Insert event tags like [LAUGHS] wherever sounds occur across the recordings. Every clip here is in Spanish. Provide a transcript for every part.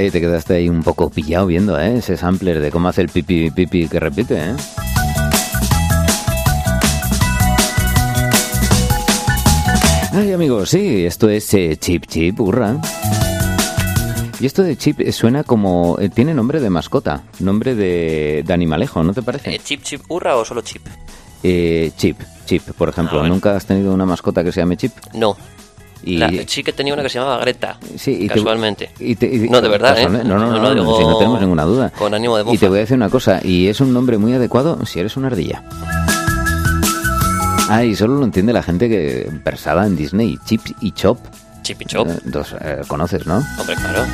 Ahí te quedaste ahí un poco pillado viendo, ¿eh? Ese sampler de cómo hace el pipi pipi que repite, ¿eh? Ay, amigos, sí, esto es eh, Chip Chip, hurra. Y esto de Chip suena como... eh, tiene nombre de mascota, nombre de, de animalejo, ¿no te parece? Eh, ¿Chip, chip, hurra o solo chip? Eh, Chip, Chip, por ejemplo. ¿Nunca has tenido una mascota que se llame Chip? No. Y- La- sí que tenía una que se llamaba Greta, Sí, y te- casualmente. y te- y- No, de verdad, ¿eh? casualmente. No, no, no, No no, digo si no tenemos ninguna duda. con ánimo de Y te voy a decir una cosa, y es un nombre muy adecuado si eres una ardilla. Ah, y solo lo entiende la gente que versada en Disney. Chip y Chop, Chip y chop. eh, dos, eh, conoces, ¿no? Hombre, claro.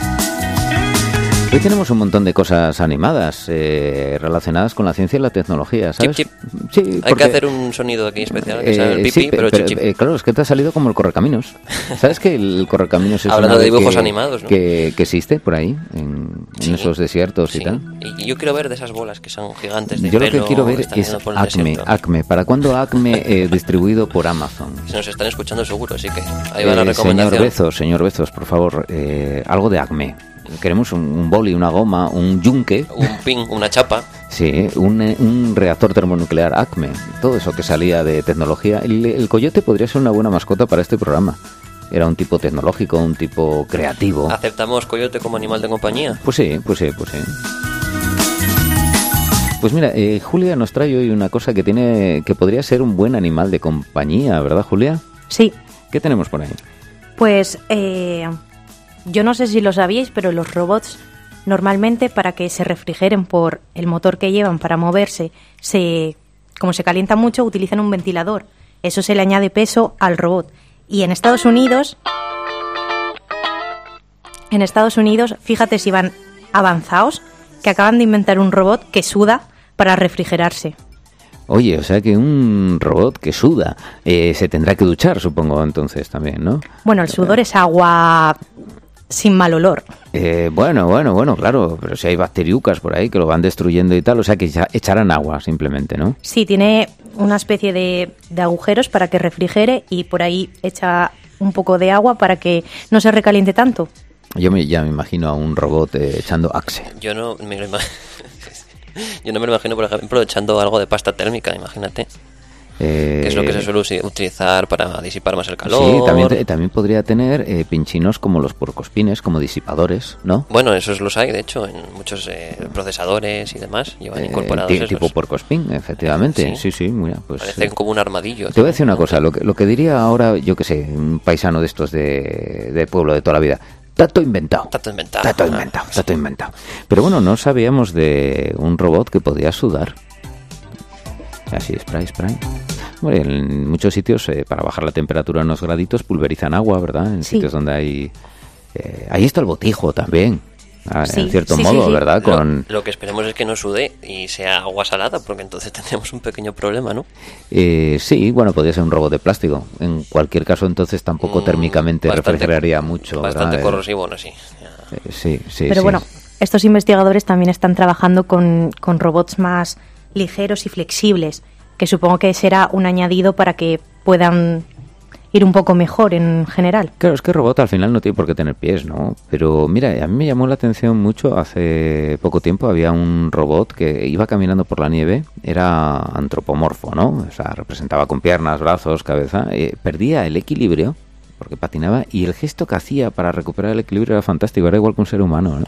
Hoy tenemos un montón de cosas animadas eh, relacionadas con la ciencia y la tecnología, ¿sabes? Chip, Sí, Hay porque- que hacer un sonido aquí especial que sea el Eh, pipi, sí, pe- pero, chip, chip. eh, claro, es que te ha salido como el correcaminos. [LAUGHS] ¿Sabes que el correcaminos es Hablando una de dibujos que- animados, ¿no? que, que existe por ahí, en, en Sí, esos desiertos y sí. tal? Y yo quiero ver de esas bolas que son gigantes de Yo lo que pelo, quiero ver es Acme. Acme. ¿Para cuándo Acme eh, [LAUGHS] distribuido por Amazon? Se nos están escuchando seguro, así que ahí va la Eh, señor recomendación. Bezos, señor Bezos, por favor, eh, algo de Acme. Queremos un, un boli, una goma, un yunque, Un pin, una chapa. sí, un, un reactor termonuclear Acme, todo eso que salía de tecnología. El, el coyote podría ser una buena mascota para este programa. Era un tipo tecnológico, un tipo creativo. ¿Aceptamos coyote como animal de compañía? Pues sí, pues sí, pues sí. Pues mira, eh, Julia nos trae hoy una cosa que tiene, que podría ser un buen animal de compañía, ¿verdad, Julia? Sí, ¿Qué tenemos por ahí? pues eh, yo no sé si lo sabíais, pero los robots normalmente para que se refrigeren por el motor que llevan para moverse, se, como se calienta mucho, utilizan un ventilador. Eso se le añade peso al robot. Y en Estados Unidos, en Estados Unidos, fíjate si van avanzados, que acaban de inventar un robot que suda para refrigerarse. Oye, o sea que un robot que suda eh, se tendrá que duchar, supongo, entonces también, ¿no? Bueno, el sudor es agua sin mal olor. Eh, bueno, bueno, bueno, claro, pero si hay bacteriucas por ahí que lo van destruyendo y tal, o sea que ya echarán agua simplemente, ¿no? Sí, tiene una especie de, de agujeros para que refrigere y por ahí echa un poco de agua para que no se recaliente tanto. Yo me, ya me imagino a un robot eh, echando axe. Yo no me lo ima- [LAUGHS] Yo no me lo imagino, por ejemplo, echando algo de pasta térmica, imagínate. Eh, Que es lo que se suele utilizar para disipar más el calor. Sí, también, podría tener eh, pinchinos como los porcospines, como disipadores, ¿no? Bueno, esos los hay, de hecho, en muchos eh, procesadores y demás. Llevan Eh, incorporados esos. tipo porcospin, efectivamente. Sí. Sí, sí, mira, pues... Parecen como un armadillo. Te voy a decir una cosa, lo que, lo que diría ahora, yo que sé, un paisano de estos de, de pueblo de toda la vida. Tato inventado. Todo inventado. Tato inventado, tato inventado. Pero bueno, no sabíamos de un robot que podía sudar. Así, spray, spray. Bueno, en muchos sitios, eh, para bajar la temperatura unos graditos, pulverizan agua, ¿verdad? En Sí. sitios donde hay... eh, ahí está el botijo también, ah, Sí, en cierto sí, modo, sí. ¿verdad? Lo, Con, lo que esperemos es que no sude y sea agua salada, porque entonces [LAUGHS] tendríamos un pequeño problema, ¿no? Eh, sí, bueno, podría ser un robot de plástico. En cualquier caso, entonces tampoco Mm, térmicamente bastante- refrigeraría mucho. Bastante ¿verdad? corrosivo, no sí. Eh, sí, sí. Pero sí. bueno, estos investigadores también están trabajando con, con robots más ligeros y flexibles, que supongo que será un añadido para que puedan ir un poco mejor en general. Claro, es que el robot al final no tiene por qué tener pies, ¿no? Pero mira, a mí me llamó la atención mucho, hace poco tiempo había un robot que iba caminando por la nieve, era antropomorfo, ¿no? O sea, representaba con piernas, brazos, cabeza, eh, perdía el equilibrio porque patinaba y el gesto que hacía para recuperar el equilibrio era fantástico, era igual que un ser humano, ¿no?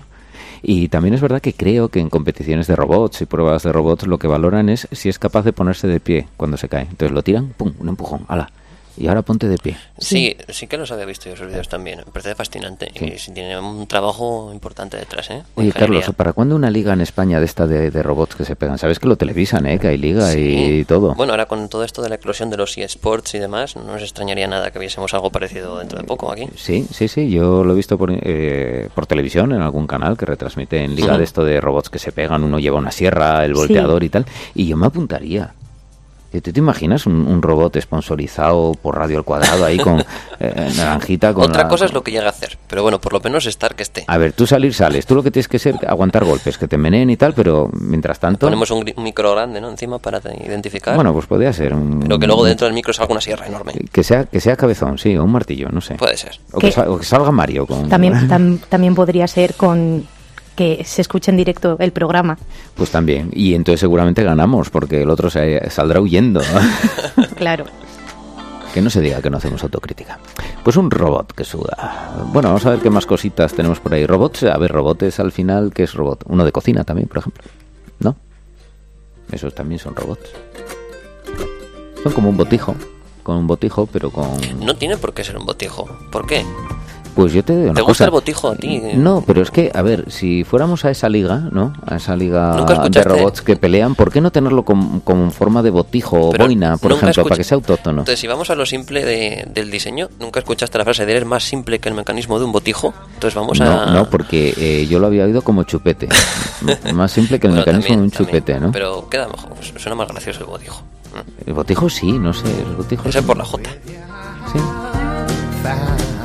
Y también es verdad que creo que en competiciones de robots y pruebas de robots lo que valoran es si es capaz de ponerse de pie cuando se cae. Entonces lo tiran, pum, un empujón, ala. Y ahora ponte de pie. Sí, sí que los había visto yo esos vídeos también. Me parece fascinante. Sí. Y tiene un trabajo importante detrás, ¿eh? Oye, Ingeniería. Carlos, ¿para cuándo una liga en España de esta de, de robots que se pegan? Sabes que lo televisan, ¿eh? Que hay liga Sí. y todo. Bueno, ahora con todo esto de la eclosión de los eSports y demás, no nos extrañaría nada que viésemos algo parecido dentro de poco aquí. Sí, sí, sí. Yo lo he visto por, eh, por televisión en algún canal que retransmite en liga de esto de robots que se pegan. Uno lleva una sierra, el Sí. volteador y tal. Y yo me apuntaría. ¿Tú te imaginas un, un robot sponsorizado por Radio al Cuadrado ahí con [LAUGHS] eh, naranjita? Con Otra la- cosa es lo que llega a hacer, pero bueno, por lo menos estar que esté. A ver, tú salir sales. Tú lo que tienes que ser aguantar golpes, que te meneen y tal, pero mientras tanto... Ponemos un, un micro grande, ¿no? Encima para identificar. Bueno, pues podría ser un... pero que luego dentro del micro salga una sierra enorme. Que sea, que sea cabezón, sí, o un martillo, no sé. Puede ser. O que, salga Mario con... También, [LAUGHS] tam- también podría ser con que se escuche en directo el programa. Pues también. Y entonces seguramente ganamos, porque el otro se saldrá huyendo. [LAUGHS] Claro. que no se diga que no hacemos autocrítica. Pues un robot que suda. Bueno, vamos a ver qué más cositas tenemos por ahí. Robots, a ver, robots al final, ¿qué es robot? Uno de cocina también, por ejemplo. ¿No? Esos también son robots. Son como un botijo. Con un botijo, pero con... No tiene por qué ser un botijo. ¿Por qué? Pues yo te digo una ¿Te gusta cosa. el botijo a ti? No, pero es que, a ver, si fuéramos a esa liga, ¿no? A esa liga ¿Nunca de robots que pelean, ¿por qué no tenerlo con, con forma de botijo o boina, por ejemplo, escucha- para que sea autóctono? Entonces, si vamos a lo simple de- del diseño, ¿nunca escuchaste la frase de eres más simple que el mecanismo de un botijo? Entonces vamos a... No, no, porque eh, yo lo había oído como chupete. [LAUGHS] Más simple que el Bueno, mecanismo también, de un también, chupete, ¿no? Pero queda mejor, pues, suena más gracioso el botijo. El botijo sí, no sé, el botijo sí. por la J. Sí.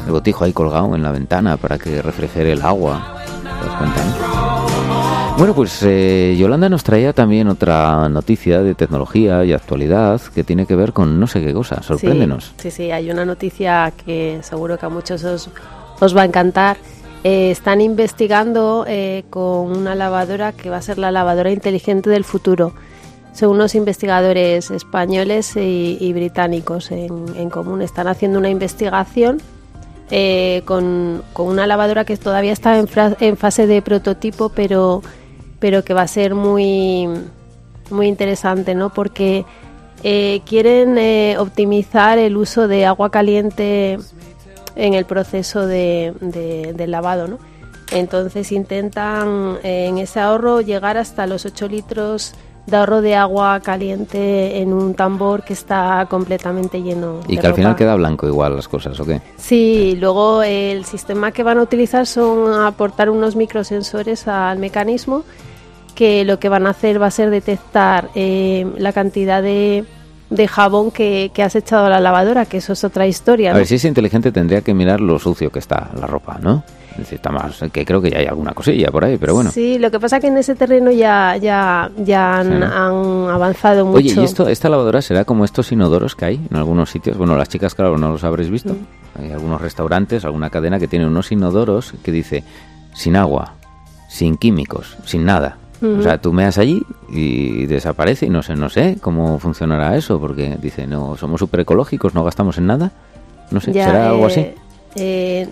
El botijo ahí colgado en la ventana para que refrigere el agua. ¿Te das cuenta, no? Bueno, pues eh, Yolanda nos traía también otra noticia de tecnología y actualidad que tiene que ver con no sé qué cosa. Sorpréndenos. Sí, sí, sí, hay una noticia que seguro que a muchos os, os va a encantar. Eh, están investigando eh, con una lavadora que va a ser la lavadora inteligente del futuro. Son unos investigadores españoles y, y británicos en, en común. Están haciendo una investigación eh, con, con una lavadora que todavía está en, fase de prototipo, pero, pero que va a ser muy, muy interesante, ¿no? Porque eh, quieren eh, optimizar el uso de agua caliente en el proceso de, de- del lavado, ¿no? Entonces intentan en ese ahorro llegar hasta los 8 litros de ahorro de agua caliente en un tambor que está completamente lleno. Y de que al final queda blanco igual las cosas, ¿o qué? Sí, luego el sistema que van a utilizar son aportar unos microsensores al mecanismo que lo que van a hacer va a ser detectar eh, la cantidad de, de jabón que, que has echado a la lavadora, que eso es otra historia. A ver, si es inteligente tendría que mirar lo sucio que está la ropa, ¿no? Es está más, que creo que ya hay alguna cosilla por ahí, pero bueno. Sí, lo que pasa que en ese terreno ya, ya, ya han, Sí. han avanzado mucho. Oye, ¿y esto, esta lavadora será como estos inodoros que hay en algunos sitios? Bueno, las chicas, claro, no los habréis visto. Mm. Hay algunos restaurantes, alguna cadena que tiene unos inodoros que dice sin agua, sin químicos, sin nada. O sea, tú meas allí y desaparece y no sé, no sé cómo funcionará eso, porque dice, no, somos súper ecológicos, no gastamos en nada. No sé, Ya, ¿será algo eh, así? eh,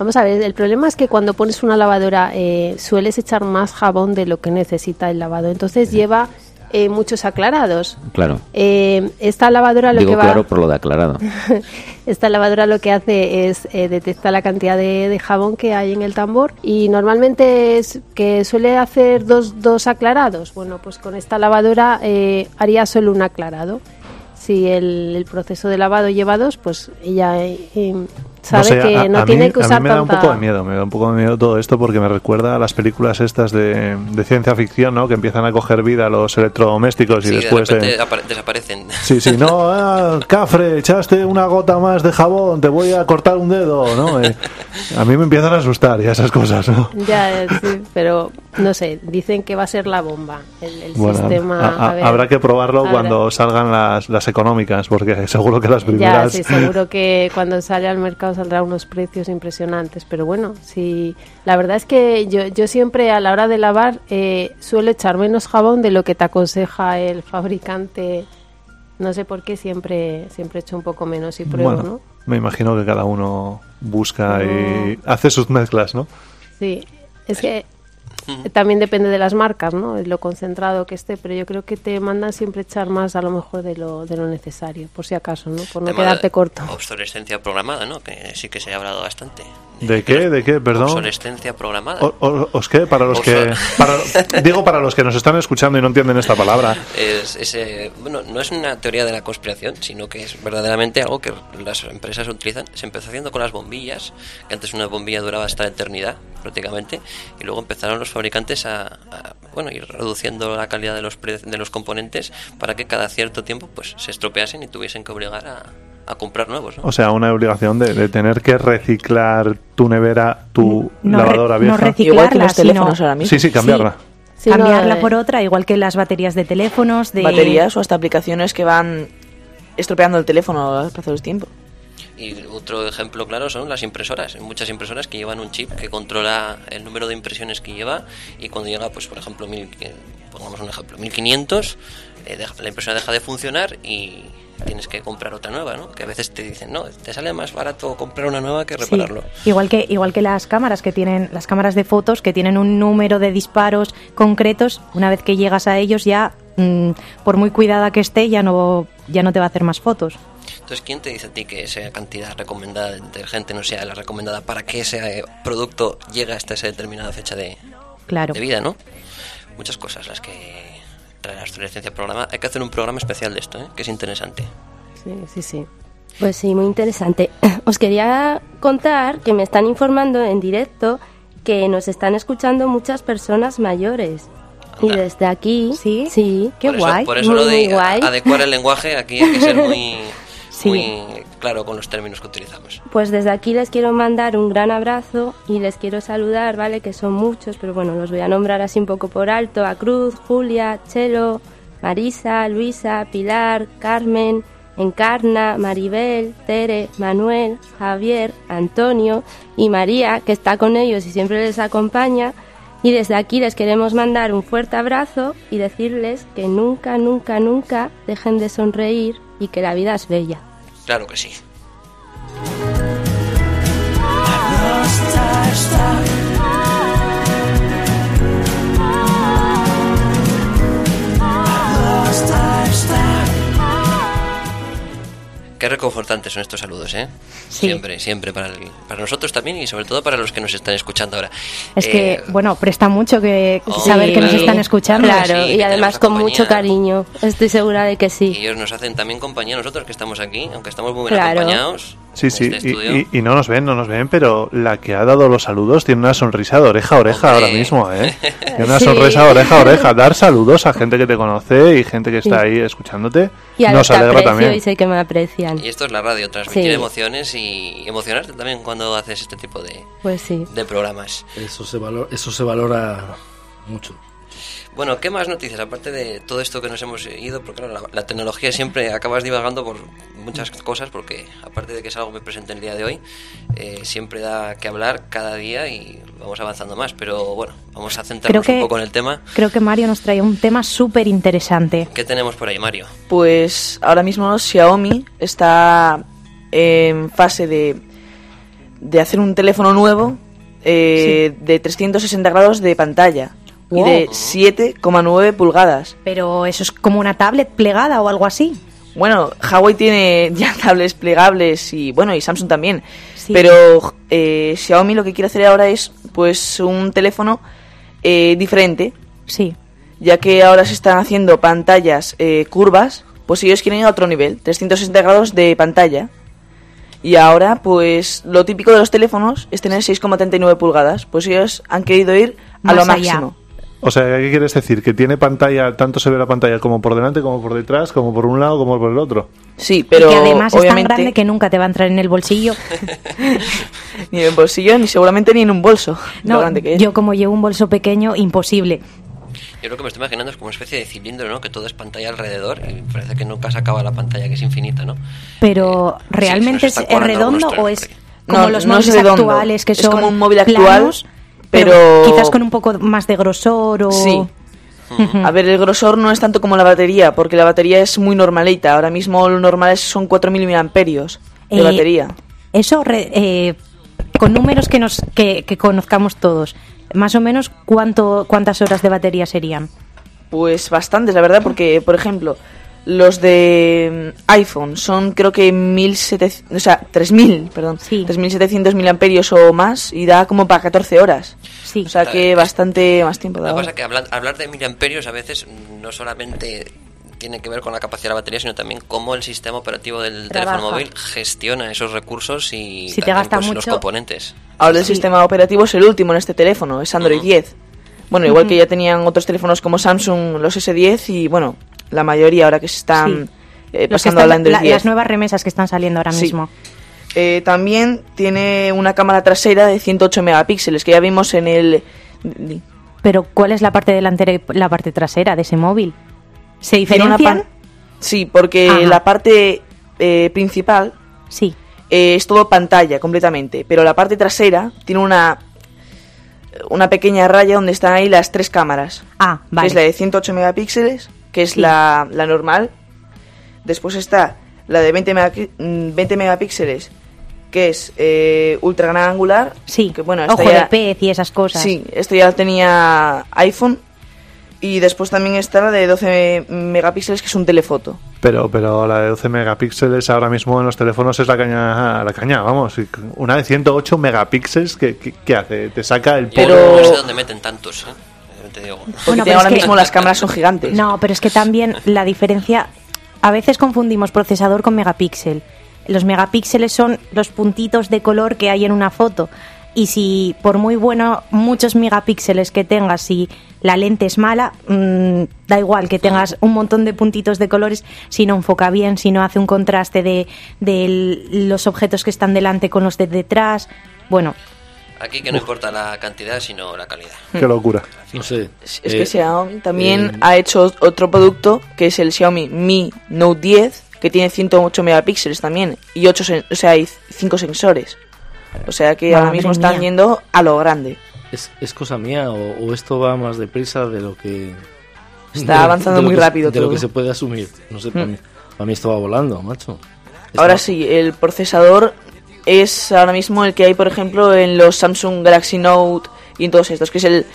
vamos a ver, el problema es que cuando pones una lavadora eh, sueles echar más jabón de lo que necesita el lavado. Entonces lleva eh, muchos aclarados. Claro. Eh, esta lavadora lo Digo que va claro por lo de aclarado. [LAUGHS] esta lavadora lo que hace es eh, detecta la cantidad de, de jabón que hay en el tambor y normalmente es que suele hacer dos, dos aclarados. Bueno, pues con esta lavadora haría solo un aclarado. Si el, el proceso de lavado lleva dos, pues ella eh, eh, sabe sé, que a- no a tiene mí- que A usar mí me da un poco de miedo, me da un poco de miedo todo esto porque me recuerda a las películas estas de, de ciencia ficción, ¿no? Que empiezan a coger vida los electrodomésticos y Sí, después... de repente eh, apare- desaparecen. Sí, sí, no, [LAUGHS] ah, Cafre, echaste una gota más de jabón, te voy a cortar un dedo, ¿no? Eh, a mí me empiezan a asustar ya esas cosas, ¿no? Ya, sí, pero no sé, dicen que va a ser la bomba el, el Bueno, sistema. a- a- a ver, habrá que probarlo habrá- cuando salgan las, las económicas, porque [LAUGHS] seguro que las Ya, primeras... sí, seguro que cuando sale al mercado saldrá unos precios impresionantes, pero bueno, sí, la verdad es que yo, yo siempre a la hora de lavar eh, suelo echar menos jabón de lo que te aconseja el fabricante. No sé por qué siempre siempre echo un poco menos y pruebo, bueno, ¿no? me imagino que cada uno busca y hace sus mezclas, ¿no? Sí, es que también depende de las marcas, ¿no? Lo concentrado que esté, pero yo creo que te mandan siempre echar más a lo mejor de lo, de lo necesario, por si acaso, ¿no? Por no Tema quedarte corto. Obsolescencia programada, ¿no? Que sí que se ha hablado bastante. ¿De qué? ¿De qué? Perdón. Obsolescencia programada. O- o- ¿Os qué? Para los que... Obso- [LAUGHS] para- digo, para los que nos están escuchando y no entienden esta palabra. Es, ese, bueno, no es una teoría de la conspiración, sino que es verdaderamente algo que las empresas utilizan. Se empezó haciendo con las bombillas, que antes una bombilla duraba hasta la eternidad, prácticamente, y luego empezaron los fabricantes a, a, bueno ir reduciendo la calidad de los pre- de los componentes para que cada cierto tiempo pues se estropeasen y tuviesen que obligar a, a comprar nuevos. ¿no? O sea, una obligación de, de tener que reciclar tu nevera, tu No re- lavadora no vieja. reciclar. Igual que los sino- teléfonos ahora mismo. sí, sí, cambiarla. Sí, no, cambiarla por otra, igual que las baterías de teléfonos, de Baterías o hasta aplicaciones que van estropeando el teléfono al paso del tiempo. Y otro ejemplo claro son las impresoras. Hay muchas impresoras que llevan un chip que controla el número de impresiones que lleva y cuando llega, pues por ejemplo, mil, pongamos un ejemplo, 1500, eh, deja- la impresora deja de funcionar y tienes que comprar otra nueva, ¿no? Que a veces te dicen, no, te sale más barato comprar una nueva que Sí, repararlo. igual que igual que las cámaras que tienen las cámaras de fotos que tienen un número de disparos concretos, una vez que llegas a ellos ya mm, por muy cuidada que esté ya no ya no te va a hacer más fotos. Entonces, ¿quién te dice a ti que esa cantidad recomendada de detergente no sea la recomendada para que ese eh, producto llegue hasta esa determinada fecha de, Claro. de vida, ¿no? Muchas cosas las que trae la obsolescencia programa. Hay que hacer un programa especial de esto, ¿eh? que es interesante. Sí, sí, sí. Pues sí, muy interesante. [CLEARS THROAT] Os quería contar que me están informando en directo que nos están escuchando muchas personas mayores. Y desde aquí, ¿Sí? sí, Qué por eso, guay. Por eso Muy, lo de guay. adecuar el lenguaje aquí hay que ser muy, [LAUGHS] Sí. muy claro con los términos que utilizamos. Pues desde aquí les quiero mandar un gran abrazo y les quiero saludar, ¿vale? Que son muchos, pero bueno, los voy a nombrar así un poco por alto. A Cruz, Julia, Chelo, Marisa, Luisa, Pilar, Carmen, Encarna, Maribel, Tere, Manuel, Javier, Antonio y María, que está con ellos y siempre les acompaña. Y desde aquí les queremos mandar un fuerte abrazo y decirles que nunca, nunca, nunca dejen de sonreír y que la vida es bella. Claro que sí. Reconfortantes son estos saludos, ¿eh? Sí. Siempre, siempre para, el- para nosotros también y sobre todo para los que nos están escuchando ahora. Es Eh, que, bueno, presta mucho que Oh, saber que nos Sí, están escuchando. Claro, Sí, y además con compañía. mucho cariño. Estoy segura de que Y sí. ellos nos hacen también compañía a nosotros que estamos aquí, aunque estamos muy bien Claro. acompañados. Sí, sí, este y, estudio. y- y no nos ven, no nos ven, pero la que ha dado los saludos tiene una sonrisa de oreja a oreja Hombre. ahora mismo, ¿eh? [LAUGHS] Tiene una Sí. sonrisa de oreja a oreja. Dar saludos a gente que te conoce y gente que está Sí. ahí escuchándote Y a los nos que alegra aprecio también. y sé que me aprecian. Y esto es la radio, transmitir Sí. emociones y emocionarte también cuando haces este tipo de, Pues sí. de programas. Eso se, valora, eso se valora mucho. Bueno, ¿qué más noticias? Aparte de todo esto que nos hemos ido, porque claro, la, la tecnología siempre acabas divagando por muchas cosas, porque aparte de que es algo muy presente el día de hoy, eh, siempre da que hablar cada día y vamos avanzando más. Pero bueno, vamos a centrarnos un poco en el tema. Creo que Mario nos trae un tema súper interesante. ¿Qué tenemos por ahí, Mario? Pues ahora mismo Xiaomi está en fase de, de hacer un teléfono nuevo eh, de 360 grados de pantalla Wow. y de 7,9 pulgadas. Pero eso es como una tablet plegada o algo así. Bueno, Huawei tiene [LAUGHS] ya tablets plegables y bueno, y Samsung también. Sí. Pero eh, Xiaomi lo que quiere hacer ahora es pues un teléfono eh, diferente, Sí. ya que ahora se están haciendo pantallas eh, curvas, pues ellos quieren ir a otro nivel, 360 grados de pantalla. Y ahora, pues lo típico de los teléfonos es tener 6,39 pulgadas, pues ellos han querido ir a Más lo allá. O sea, ¿qué quieres decir? Que tiene pantalla, tanto se ve la pantalla como por delante, como por detrás, como por un lado, como por el otro. Sí, pero y que además es tan grande que nunca te va a entrar en el bolsillo. [LAUGHS] ni en el bolsillo, ni seguramente ni en un bolso. lo No, grande que es. yo como llevo un bolso pequeño, imposible. Yo lo que me estoy imaginando es como una especie de cilindro, ¿no? Que todo es pantalla alrededor y parece que nunca se acaba la pantalla, que es infinita, ¿no? Pero Eh, ¿realmente sí, es, redondo o es como No, los no móviles actuales que Es son como un móvil actual, planos, pero- quizás con un poco más de grosor o Sí. A ver, el grosor no es tanto como la batería, porque la batería es muy normalita. Ahora mismo lo normal es- son 4.000 miliamperios de Eh, batería. Eso re- eh, con números que nos que, que conozcamos todos. Más o menos cuánto cuántas horas de batería serían. Pues bastantes, la verdad, porque, por ejemplo, los de mm, iPhone son creo que 1.700, o sea, 3.000, perdón, Sí. 3.700 miliamperios o más y da como para 14 horas. Sí. O sea que bastante más tiempo La da. cosa que hablar, hablar de miliamperios a veces no solamente tiene que ver con la capacidad de la batería, sino también cómo el sistema operativo del Trabaja. teléfono móvil gestiona esos recursos y Si te gasta pues, los mucho- componentes. Ahora el sistema operativo es el último en este teléfono, es Android Ujú. 10. Bueno, igual que ya tenían otros teléfonos como Samsung, los S10 y bueno, la mayoría ahora que se están Sí. eh, pasando están- al Android la- 10. las nuevas remesas que están saliendo ahora Sí. mismo. Eh, también tiene una cámara trasera de 108 megapíxeles que ya vimos en el... Pero ¿cuál es la parte delantera y la parte trasera de ese móvil? ¿Se diferencian? Sí, porque Ajá. la parte eh, principal Sí. eh, es todo pantalla completamente, pero la parte trasera tiene una una pequeña raya donde están ahí las tres cámaras. Ah, que vale. es la de 108 megapíxeles, que es Sí. la, la normal. Después está la de 20, megaqui- mm, 20 megapíxeles, que es eh, ultra gran angular. Sí. Que, bueno, Ojo ya- de pez y esas cosas. Sí, esto ya tenía iPhone. Y después también está la de 12 megapíxeles, que es un telefoto. Pero, pero la de 12 megapíxeles ahora mismo en los teléfonos es la caña, la caña, vamos. Una de 108 megapíxeles, ¿qué, qué, qué hace? Te saca el Yo Pero- no sé dónde meten tantos, ¿eh? Te digo. Porque Bueno, pero ahora es que- mismo las cámaras son gigantes. No, pero es que también la diferencia. A veces confundimos procesador con megapíxel. Los megapíxeles son los puntitos de color que hay en una foto. Y si, por muy bueno, muchos megapíxeles que tengas, si la lente es mala, mm, da igual que tengas un montón de puntitos de colores, si no enfoca bien, si no hace un contraste de, los objetos que están delante con los de detrás. Bueno, Aquí que no importa la cantidad, sino la calidad. Qué locura. No sé. Es eh, que Xiaomi también eh, ha hecho otro producto que es el Xiaomi Mi Note 10 que tiene 108 megapíxeles también y 8 o sea, hay 5 sensores. O sea que ahora mismo están mía. yendo a lo grande. ¿Es, es cosa mía o, o esto va más deprisa de lo que... Está [LAUGHS] de lo- avanzando de lo muy que rápido De lo todo. que se puede asumir. No sé, para, Mm. mí, para mí esto va volando, macho. Ahora Está- sí, el procesador es ahora mismo el que hay, por ejemplo, en los Samsung Galaxy Note y en todos estos, que es el,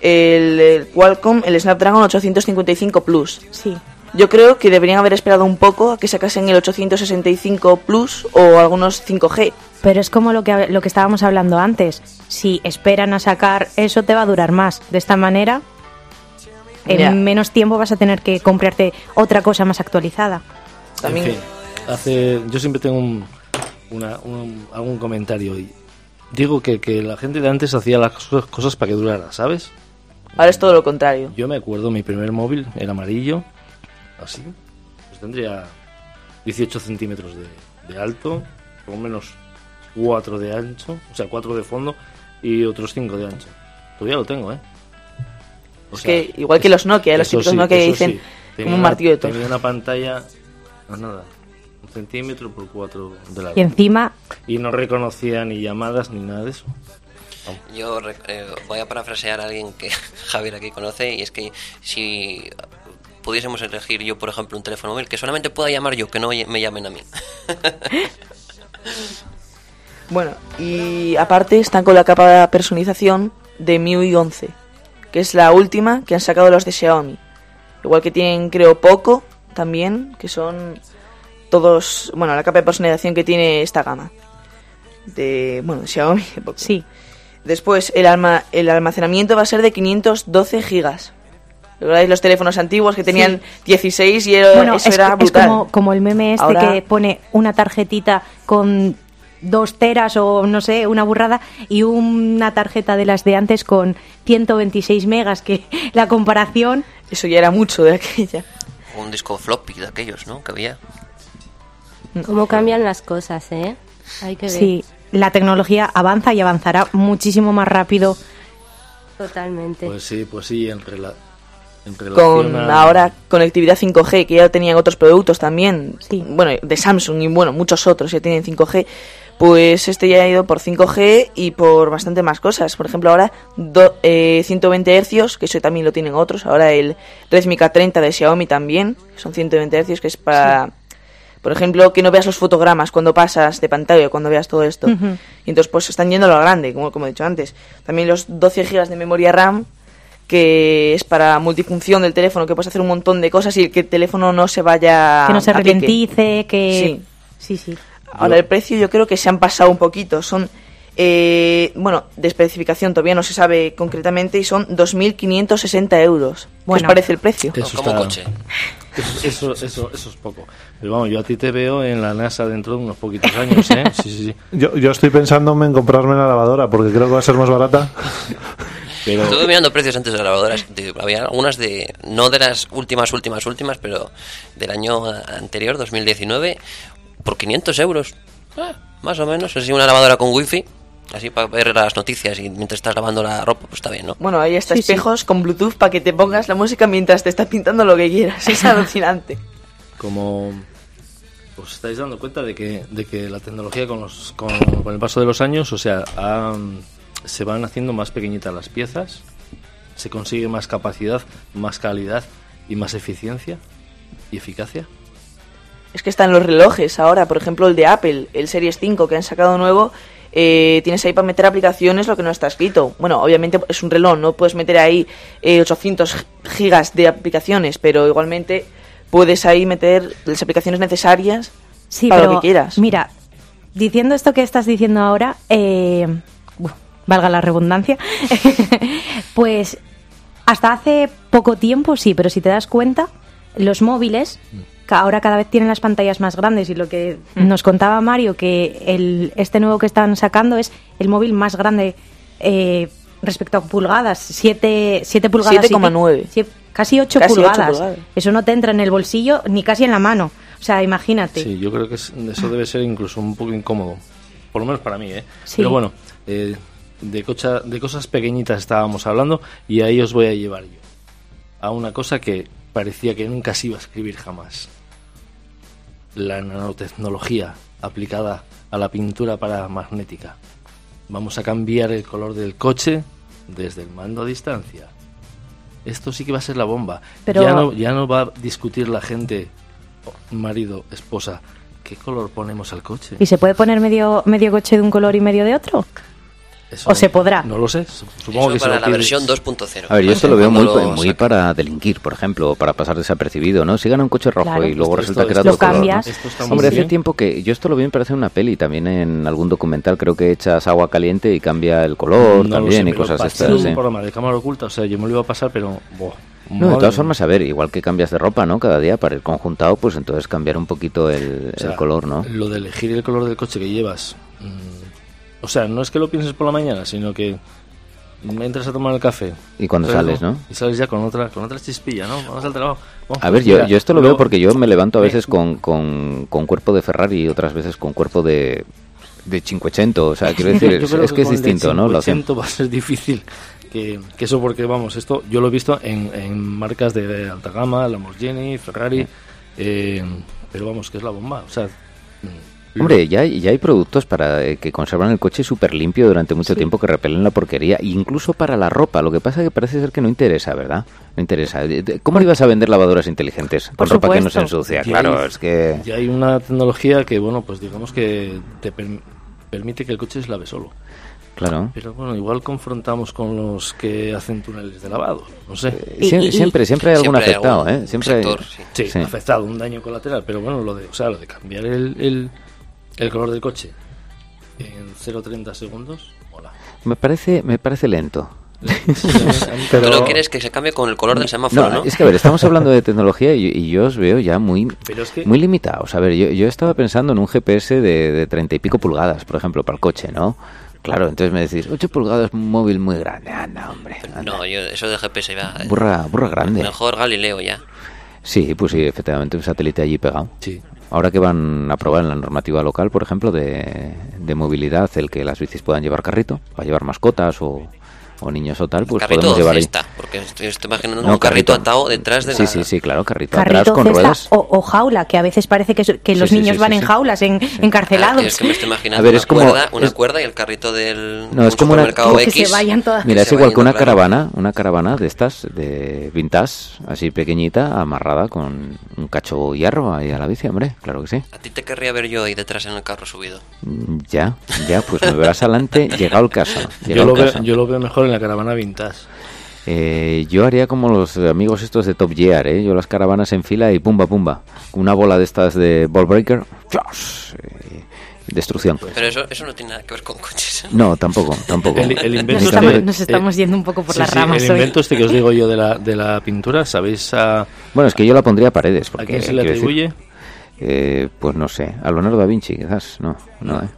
el, el Qualcomm, el Snapdragon 855 Plus. sí. Yo creo que deberían haber esperado un poco a que sacasen el 865 Plus o algunos 5G. Pero es como lo que, lo que estábamos hablando antes. Si esperan a sacar eso, te va a durar más. De esta manera, en menos tiempo vas a tener que comprarte otra cosa más actualizada. También En fin, hace, yo siempre tengo un, una- un- algún comentario y digo que, que la gente de antes hacía las cosas, para que durara, ¿sabes? ahora es todo lo contrario. Yo me acuerdo, mi primer móvil era amarillo, así, pues tendría 18 centímetros de, de alto, por lo menos 4 de ancho, o sea, 4 de fondo y otros 5 de ancho. Todavía lo tengo, ¿eh? O Es que igual que los Nokia, los típicos sí, Nokia dicen sí. como un martillo de tos. Tenía una pantalla, no nada, un centímetro por 4 de largo. Y encima, Y no reconocía ni llamadas ni nada de eso. Yo eh, voy a parafrasear a alguien que [LAUGHS] Javier aquí conoce y es que si pudiésemos elegir yo, por ejemplo, un teléfono móvil que solamente pueda llamar yo, que no me llamen a mí. [LAUGHS] Bueno, y aparte están con la capa de personalización de MIUI 11, que es la última que han sacado los de Xiaomi. Igual que tienen, creo, Poco también, que son todos, bueno, la capa de personalización que tiene esta gama. De, bueno, de Xiaomi. sí. Después, el, alma, el almacenamiento va a ser de 512 gigas. ¿Recordáis los teléfonos antiguos que tenían 16 y era, Bueno, eso es, era es brutal? como, como el meme este Ahora- que pone una tarjetita con dos teras o no sé, una burrada, y una tarjeta de las de antes con 126 megas, que [LAUGHS] la comparación... Eso ya era mucho de aquella. O un disco floppy de aquellos, ¿no? Que había. Cómo cambian las cosas, ¿eh? Hay que ver. Sí, la tecnología avanza y avanzará muchísimo más rápido. Totalmente. Pues sí, pues sí, en, rela- en relación con a- ahora conectividad 5G, que ya tenían otros productos también, Sí. bueno, de Samsung y bueno, muchos otros ya tienen 5G, pues este ya ha ido por 5G y por bastante más cosas. Por ejemplo, ahora do- eh, 120 Hz, que eso también lo tienen otros, ahora el Redmi K30 de Xiaomi también, son 120 Hz, que es para... Por ejemplo, que no veas los fotogramas cuando pasas de pantalla, cuando veas todo esto. Y entonces, pues están yendo a lo grande, como, como he dicho antes. También los 12 GB de memoria RAM, que es para multifunción del teléfono, que puedes hacer un montón de cosas y que el teléfono no se vaya que no se ralentice, que... Sí. sí, sí. Ahora el precio yo creo que se han pasado un poquito. Son, eh, bueno, de especificación todavía no se sabe concretamente y son 2.560 euros. ¿Qué os Bueno. parece el precio? Eso como está- coche. Eso, eso, eso, eso es poco. Pero vamos, yo a ti te veo en la NASA dentro de unos poquitos años, ¿eh? [LAUGHS] Sí, sí, sí. Yo, yo estoy pensándome en comprarme la lavadora porque creo que va a ser más barata. [LAUGHS] Pero Estuve mirando precios antes de las lavadoras. de- había algunas de, no de las últimas, últimas, últimas, pero del año anterior, 2019, por 500 euros. Ah, más o menos. Así una lavadora con wifi. Así para ver las noticias y mientras estás lavando la ropa, pues está bien, ¿no? Bueno, ahí está Sí, sí. espejos con Bluetooth para que te pongas la música mientras te estás pintando lo que quieras. Es [LAUGHS] alucinante. como os estáis dando cuenta de que, de que la tecnología con, los, con, con el paso de los años, o sea, ha- se van haciendo más pequeñitas las piezas, se consigue más capacidad, más calidad y más eficiencia y eficacia. Es que están los relojes ahora, por ejemplo el de Apple, el Series 5 que han sacado nuevo, eh, tienes ahí para meter aplicaciones lo que no está escrito. Bueno, obviamente es un reloj, no puedes meter ahí eh, 800 gigas de aplicaciones, pero igualmente puedes ahí meter las aplicaciones necesarias Sí, para pero lo que quieras. mira, diciendo esto que estás diciendo ahora, eh, valga la redundancia, [LAUGHS] pues hasta hace poco tiempo sí, pero si te das cuenta, los móviles ahora cada vez tienen las pantallas más grandes y lo que Mm. nos contaba Mario que el, este nuevo que están sacando es el móvil más grande eh, respecto a pulgadas, 7 pulgadas. 7,9. Sí, Casi 8 Casi ocho pulgadas. pulgadas. Eso no te entra en el bolsillo ni casi en la mano. O sea, imagínate. Sí, yo creo que es- eso debe ser incluso un poco incómodo, por lo menos para mí, ¿eh? Sí. Pero bueno, eh, de, cocha- de cosas pequeñitas estábamos hablando y ahí os voy a llevar yo. A una cosa que parecía que nunca se iba a escribir jamás. La nanotecnología aplicada a la pintura paramagnética. Vamos a cambiar el color del coche desde el mando a distancia. Esto sí que va a ser la bomba. Pero- Ya, no, ya no va a discutir la gente, marido, esposa, ¿qué color ponemos al coche? ¿Y se puede poner medio, medio coche de un color y medio de otro? Eso ¿O se podrá? No lo sé. Supongo Eso que para la quiere- versión 2.0. A ver, yo esto lo veo muy, lo muy para delinquir, por ejemplo, para pasar desapercibido, ¿no? Si gana un coche rojo Claro. y luego Esto- resulta esto- que era Lo otro color, ¿no? cambias. Esto está muy Hombre, hace tiempo que yo esto lo vi me parece en una peli, también en algún documental creo que echas agua caliente y cambia el color No lo también sé, y cosas estas. un sí. programa de cámara oculta, o sea, yo me lo iba a pasar, pero... No, de todas formas, a ver, igual que cambias de ropa, ¿no? Cada día para ir conjuntado, pues entonces cambiar un poquito el, O sea, el color, ¿no? Lo de elegir el color del coche que llevas. mm, o sea, no es que lo pienses por la mañana, sino que entras a tomar el café. Y cuando sales, ¿no? Y sales ya con otra, con otra chispilla, ¿no? Vamos al trabajo. Vamos, A ver, yo, yo esto lo luego- veo porque yo me levanto a me- veces con, con, con cuerpo de Ferrari y otras veces con cuerpo de, de 580, o sea, [LAUGHS] quiero decir, es, que es distinto, ¿no? Lo hacen. 500 va a ser difícil que, que eso porque, vamos, esto yo lo he visto en, en marcas de alta gama, Lamborghini, Ferrari, eh, pero vamos, que es la bomba. O sea, Hombre, ya, hay- ya hay productos para eh, que conservan el coche súper limpio durante mucho tiempo que repelen la porquería, incluso para la ropa. Lo que pasa es que parece ser que no interesa, ¿verdad? No interesa. De- de- ¿Cómo le ibas a vender lavadoras inteligentes con Por ropa que no se ensucia? Claro, hay- es que... ya hay una tecnología que, bueno, pues digamos que te per- permite que el coche se lave solo. Claro. Pero bueno, igual confrontamos con los que hacen túneles de lavado. No sé. Y- Sie- y- siempre, siempre hay algún Siempre hay afectado, algún ¿eh? Siempre hay- sector, sí. Sí, sí. afectado, un daño colateral, pero bueno, lo de, o sea, lo de cambiar el, el, el color del coche en 0,30 segundos, mola. Me parece, me parece lento. [LAUGHS] pero, Tú lo quieres que se cambie con el color del semáforo, No, ¿no? es que a ver, estamos [LAUGHS] hablando de tecnología y, y yo os veo ya muy, Pero es que- muy limitados. A ver, yo, yo estaba pensando en un GPS de, de 30 y pico pulgadas, por ejemplo, para el coche, ¿no? Claro, entonces me decís, 8 pulgadas, un móvil muy grande. Anda, hombre. anda. No, yo eso de GPS va. Burra, burra grande. Mejor Galileo ya. Sí, pues sí, efectivamente, un satélite allí pegado. Sí. Ahora que van a probar en la normativa local, por ejemplo, de, de movilidad, el que las bicis puedan llevar carrito, para llevar mascotas o, o niños o tal, pues carrito podemos o llevar ahí. cesta, porque estoy, estoy imaginando No, un carrito, carrito. atado detrás de Sí, la... sí, sí, claro, carrito, Carrito, atrás con cesta ruedas. o, o jaula, que a veces parece que, que los Sí, niños sí, van sí, en jaulas, en, Ah, encarcelados. es que me estoy imaginando A ver, una, es como- cuerda, una es- cuerda y el carrito del No, es como una- que X. se vayan todas. Mira, es igual que una caravana, una caravana de estas, de vintage, así pequeñita, amarrada con un cacho hierro ahí a la bici, hombre, claro que sí. A ti te querría ver yo ahí detrás en el carro subido. Mm, Ya, ya, pues me verás adelante, llegado el caso. Yo lo, veo, caso. yo lo veo mejor en la caravana vintage. Eh, yo haría como los amigos estos de Top Gear, ¿eh? Yo las caravanas en fila y pumba, pumba. Una bola de estas de ball breaker, ¡flash! Eh, destrucción. Pero eso, eso no tiene nada que ver con coches. ¿eh? No, tampoco, tampoco. El, el invento Nos este- estamos, cambio- nos estamos yendo un poco por sí, las sí, ramas el hoy. invento este que os digo yo de la, de la pintura, ¿sabéis a, Bueno, es que yo la pondría a paredes. a Porque, quién se le quiero decir, atribuye? Eh, pues no sé, a Leonardo da Vinci quizás, no, no, No, ¿eh?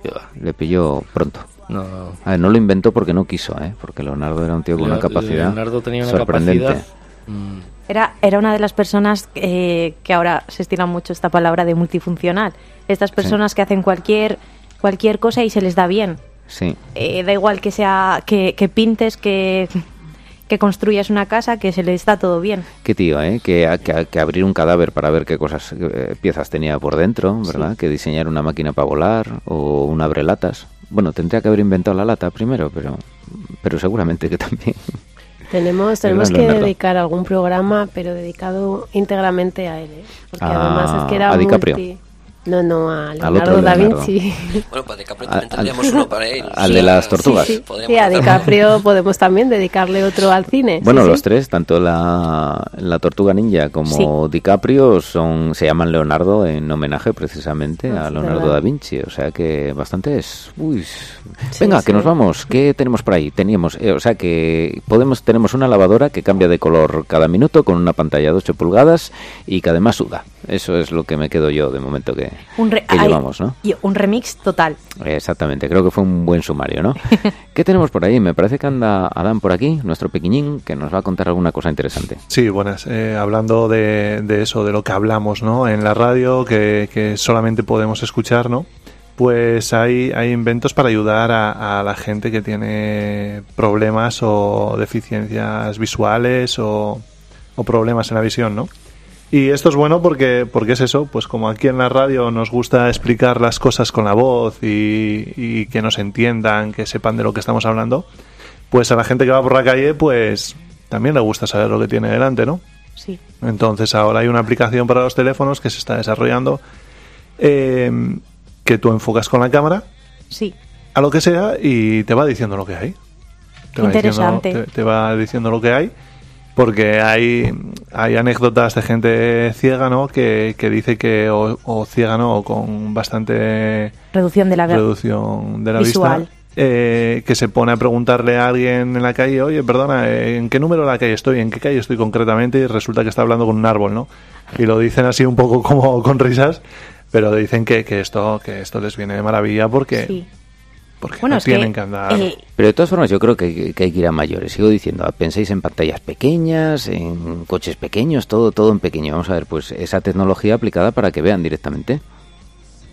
le pilló pronto. No, A ver, no lo inventó porque no quiso, ¿eh? porque Leonardo era un tío con una capacidad Leonardo tenía una sorprendente. capacidad. mm, Era, era una de las personas eh, que ahora se estila mucho esta palabra de multifuncional. Estas personas que hacen cualquier, cualquier cosa y se les da bien. Sí, Eh, da igual que sea que, que pintes, que, que construyas una casa, que se les da todo bien. qué tío, ¿eh? Que, que, que abrir un cadáver para ver qué cosas, eh, piezas tenía por dentro, ¿verdad? Que diseñar una máquina para volar o un abrelatas. Bueno, tendría que haber inventado la lata primero, pero, pero seguramente que también. Tenemos, tenemos que Leonardo. dedicar algún programa, pero dedicado íntegramente a él, ¿eh? Porque A- además es que era a DiCaprio. No, no, a Leonardo da. Vinci. Bueno, para DiCaprio Al- también tendríamos uno para él. al de las tortugas. Sí, sí. Podríamos Sí, a. DiCaprio podemos también dedicarle otro al cine. Bueno, sí, los sí. tres, tanto la, la Tortuga Ninja como DiCaprio, son se llaman Leonardo en homenaje precisamente Ah, a sí, Leonardo verdad. da Vinci. O sea que bastantes. Uy. Sí, Venga, que nos vamos. ¿Qué tenemos por ahí? Teníamos, eh, o sea que podemos tenemos una lavadora que cambia de color cada minuto con una pantalla de 8 pulgadas y que además suda. Eso es lo que me quedo yo de momento que, Un re- que llevamos, ¿no? y un remix total. Exactamente, creo que fue un buen sumario, ¿no? [LAUGHS] ¿Qué tenemos por ahí? Me parece que anda Adán por aquí, nuestro pequeñín, que nos va a contar alguna cosa interesante. Sí, buenas. Eh, hablando de, de eso, de lo que hablamos, ¿no? En la radio, que, que solamente podemos escuchar, ¿no? Pues hay, hay inventos para ayudar a, a la gente que tiene problemas o deficiencias visuales o, o problemas en la visión, ¿no? Y esto es bueno porque, porque es eso, pues como aquí en la radio nos gusta explicar las cosas con la voz y, y que nos entiendan, que sepan de lo que estamos hablando, pues a la gente que va por la calle, pues también le gusta saber lo que tiene delante, ¿no? Sí. Entonces ahora hay una aplicación para los teléfonos que se está desarrollando eh, que tú enfocas con la cámara Sí. a lo que sea y te va diciendo lo que hay. Te va Interesante. diciendo- te, te va diciendo lo que hay. Porque hay, hay anécdotas de gente ciega, ¿no? Que, que dice que, o, o ciega, ¿no? O con bastante Reducción de la reducción de la Visual. vista, eh, que se pone a preguntarle a alguien en la calle, oye, perdona, eh, ¿en qué número de la calle estoy? ¿En qué calle estoy concretamente? Y resulta que está hablando con un árbol, ¿no? Y lo dicen así un poco como con risas, pero dicen que, que esto que esto les viene de maravilla porque, Sí. Porque Bueno, no es tienen que, que, andar... eh, Pero de todas formas yo creo que, que hay que ir a mayores. Sigo diciendo, penséis en pantallas pequeñas, en coches pequeños, todo todo en pequeño. Vamos a ver, pues esa tecnología aplicada para que vean directamente.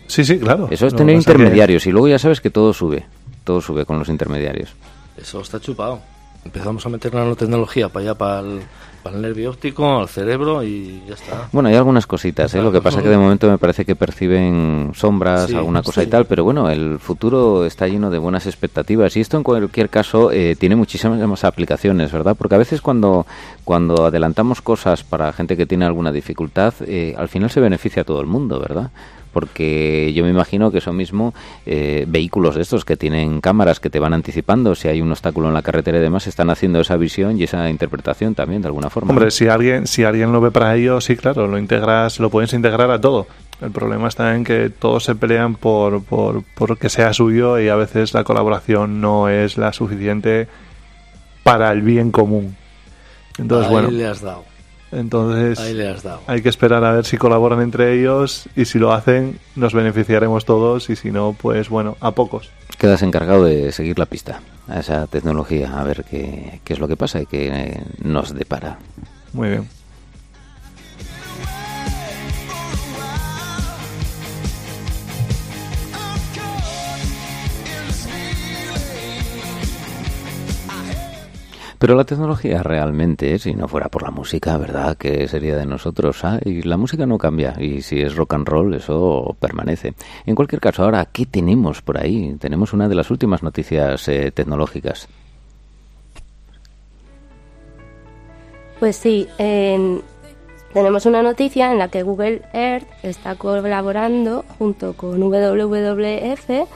Sí, sí, claro. Eso es tener que- intermediarios y luego ya sabes que todo sube. Todo sube con los intermediarios. Eso está chupado. Empezamos a meter nanotecnología para allá, para el, el nervio óptico, al cerebro y ya está. Bueno, hay algunas cositas, ¿eh? lo que pasa que de momento me parece que perciben sombras, Sí, alguna cosa y tal, pero bueno, el futuro está lleno de buenas expectativas y esto en cualquier caso eh, tiene muchísimas más aplicaciones, ¿verdad? Porque a veces cuando, cuando adelantamos cosas para gente que tiene alguna dificultad, eh, al final se beneficia a todo el mundo, ¿verdad? Porque yo me imagino que eso mismo, eh, vehículos de estos que tienen cámaras que te van anticipando, si hay un obstáculo en la carretera y demás, están haciendo esa visión y esa interpretación también de alguna forma. Hombre, ¿no? si alguien, si alguien lo ve para ello, sí, claro, lo integras, lo puedes integrar a todo. El problema está en que todos se pelean por, por, por que sea suyo y a veces la colaboración no es la suficiente para el bien común. Entonces, Ahí bueno, le has dado. Entonces Ahí le has dado. hay que esperar a ver si colaboran entre ellos y si lo hacen nos beneficiaremos todos y si no, pues bueno, a pocos. quedas encargado de seguir la pista a esa tecnología, a ver qué, qué es lo que pasa y qué nos depara. Muy bien. Pero la tecnología realmente, si no fuera por la música, ¿verdad? ¿Qué sería de nosotros? Ah, y la música no cambia, y si es rock and roll, eso permanece. En cualquier caso, ahora, ¿qué tenemos por ahí? Tenemos una de las últimas noticias eh, tecnológicas. Pues sí, en- tenemos una noticia en la que Google Earth está colaborando junto con WWF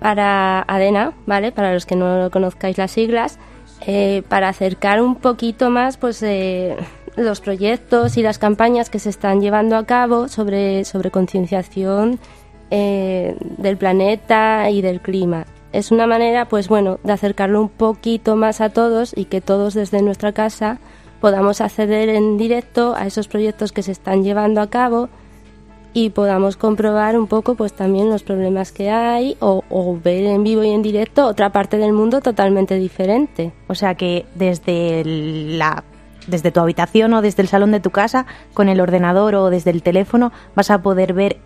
para ADENA, ¿vale? Para los que no conozcáis las siglas, eh, para acercar un poquito más pues eh, los proyectos y las campañas que se están llevando a cabo sobre, sobre concienciación eh, del planeta y del clima. Es una manera, pues bueno, de acercarlo un poquito más a todos y que todos desde nuestra casa podamos acceder en directo a esos proyectos que se están llevando a cabo y podamos comprobar un poco pues también los problemas que hay o, o ver en vivo y en directo otra parte del mundo totalmente diferente. O sea que desde la desde tu habitación o desde el salón de tu casa, con el ordenador o desde el teléfono, vas a poder ver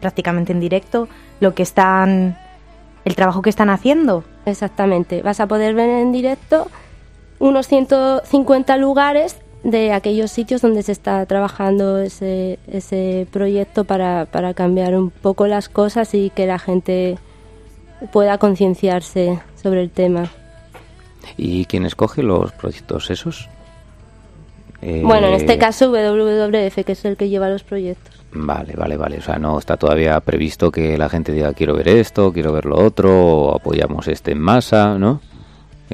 prácticamente en directo lo que están el trabajo que están haciendo. Exactamente, vas a poder ver en directo unos 150 lugares de aquellos sitios donde se está trabajando ese, ese proyecto para, para cambiar un poco las cosas y que la gente pueda concienciarse sobre el tema. ¿Y quién escoge los proyectos esos? Eh, Bueno, en este caso WWF, que es el que lleva los proyectos. Vale, vale, vale. O sea, no está todavía previsto que la gente diga quiero ver esto, quiero ver lo otro, o apoyamos este en masa, ¿no?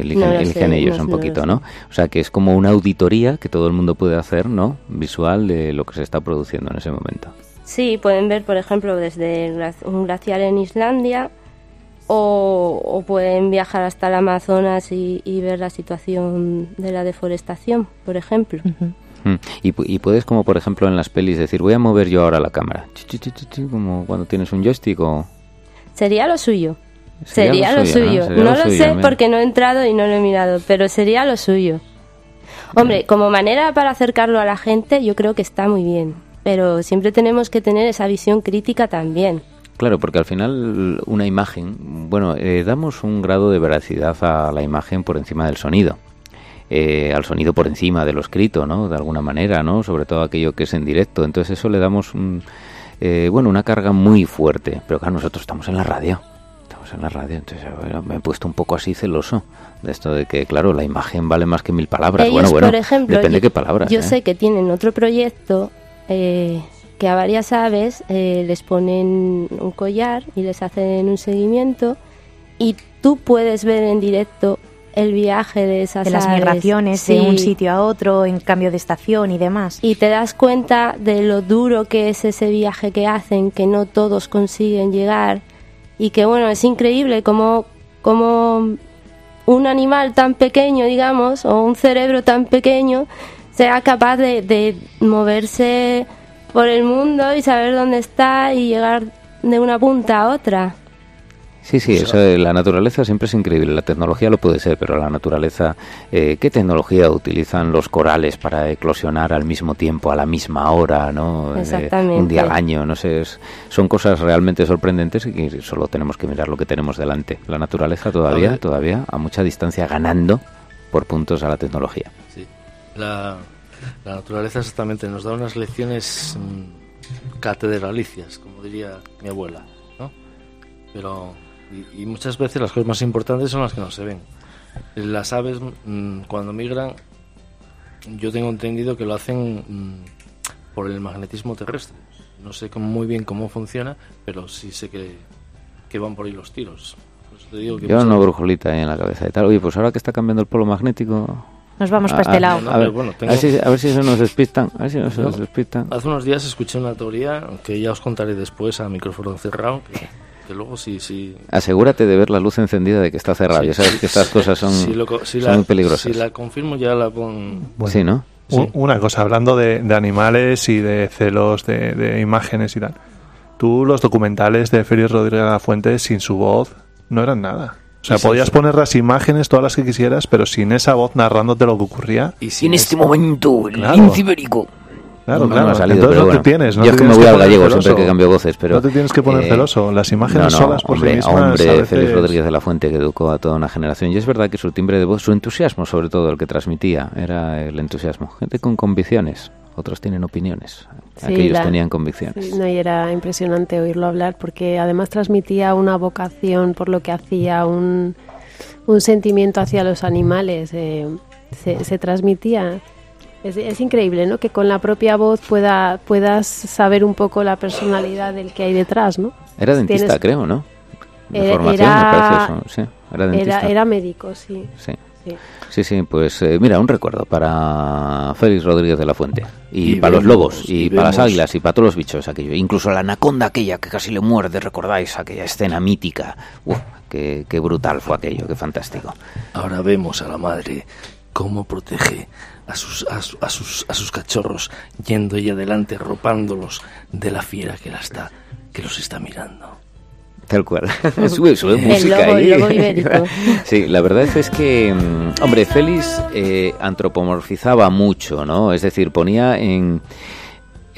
Eligen, No lo eligen sé, ellos no- un poquito. ¿no? O sea, que es como una auditoría que todo el mundo puede hacer, ¿no? Visual de lo que se está produciendo en ese momento. Sí, pueden ver, por ejemplo, desde un glaciar en Islandia o, o pueden viajar hasta el Amazonas y, y ver la situación de la deforestación, por ejemplo. Mm. Y, y puedes, como por ejemplo en las pelis, decir voy a mover yo ahora la cámara. Como cuando tienes un joystick o... Sería lo suyo. Sería Sería, lo suyo, ¿no? suyo. Sería No, lo lo suyo, sé mira. porque no he entrado y no lo he mirado, pero sería lo suyo. Hombre, como manera para acercarlo a la gente, yo creo que está muy bien. Pero siempre tenemos que tener esa visión crítica también. Claro, porque al final una imagen, bueno, eh, damos un grado de veracidad a la imagen por encima del sonido. Eh, al sonido por encima de lo escrito, ¿no? De alguna manera, ¿no? Sobre todo aquello que es en directo. Entonces eso le damos, un, eh, bueno, una carga muy fuerte. Pero claro, nosotros estamos en la radio. Estamos en la radio. Entonces bueno, me he puesto un poco así celoso de esto de que, claro, la imagen vale más que mil palabras. Ellos, bueno, bueno, por ejemplo, depende yo, qué palabras. yo ¿eh? sé que tienen otro proyecto eh, que a varias aves eh, les ponen un collar y les hacen un seguimiento y tú puedes ver en directo el viaje de esas de las aves. migraciones de un sitio a otro, en cambio de estación y demás. Y te das cuenta de lo duro que es ese viaje que hacen, que no todos consiguen llegar y que bueno, es increíble como, como un animal tan pequeño, digamos, o un cerebro tan pequeño sea capaz de, de moverse por el mundo y saber dónde está y llegar de una punta a otra. Sí, sí, eso de la naturaleza siempre es increíble. La tecnología lo puede ser, pero la naturaleza, eh, ¿qué tecnología utilizan los corales para eclosionar al mismo tiempo, a la misma hora, no? Eh, Exactamente. un día al año, no sé. es- son cosas realmente sorprendentes y que solo tenemos que mirar lo que tenemos delante. La naturaleza todavía, A todavía a mucha distancia ganando por puntos a la tecnología. Sí. La, la naturaleza exactamente nos da unas lecciones mm, catedralicias, como diría mi abuela, ¿no? Pero y, y muchas veces las cosas más importantes son las que no se ven. Las aves mm, cuando migran, yo tengo entendido que lo hacen mm, por el magnetismo terrestre. No sé cómo- muy bien cómo funciona, pero sí sé que, que van por ahí los tiros. Te digo que Yo una brujolita ahí en la cabeza y tal. Oye, pues ahora que está cambiando el polo magnético... Nos vamos para este lado. no, A ver, bueno, a ver si, a ver si se nos despistan. A ver si no se No. nos despistan. Hace unos días escuché una teoría que ya os contaré después a micrófono cerrado, que, luego sí, sí... Asegúrate de ver la luz encendida de que está cerrado. sí, ya sabes sí, que estas sí, cosas son, si lo co- si son la- muy peligrosas. Si la confirmo ya la pon... Bueno. Sí, ¿no? Una cosa, hablando de, de animales y de celos, de, de imágenes y tal. Tú, los documentales de Félix Rodríguez de la Fuente, sin su voz, no eran nada. O sea, podías poner las imágenes, todas las que quisieras, pero sin esa voz narrándote lo que ocurría. Y sin en este momento, el Claro. Claro, No, no claro. ha salido, Entonces pero no bueno. te tienes. No Yo es que me voy al gallego celoso. siempre que cambio voces, pero... No te tienes que poner eh, celoso. Las imágenes no, no, solas por hombre, sí mismas. Hombre, veces- Félix Rodríguez de la Fuente que educó a toda una generación. Y es verdad que su timbre de voz, su entusiasmo sobre todo, el que transmitía, era el entusiasmo. Gente con convicciones. Otros tienen opiniones. Sí, Aquellos la- tenían convicciones. Sí, no, y era impresionante oírlo hablar porque además transmitía una vocación por lo que hacía, un, un sentimiento hacia los animales. eh, se, se transmitía. Es, es increíble, ¿no? Que con la propia voz pueda, puedas saber un poco la personalidad del que hay detrás, ¿no? Era dentista, Tienes- creo, ¿no? De Era- formación, era- me parece eso. Sí, era dentista. Era, era médico, sí. Sí. sí. Sí, sí, pues eh, mira, un recuerdo para Félix Rodríguez de la Fuente. Y, Y para los vemos, lobos, y, y para las águilas, y para todos los bichos, aquello. Incluso la anaconda aquella que casi le muerde, ¿recordáis? Aquella escena mítica. Uf, qué, qué brutal fue aquello, qué fantástico. Ahora vemos a la madre cómo protege a sus, a, a sus, a sus cachorros, yendo ella adelante, ropándolos de la fiera que, la está, que los está mirando. Tal cual. [LAUGHS] sube, sube El música lobo- ahí. el lobo ibérico. [LAUGHS] sí, la verdad es que, mm, hombre, Félix eh, antropomorfizaba mucho, ¿no? Es decir, ponía en...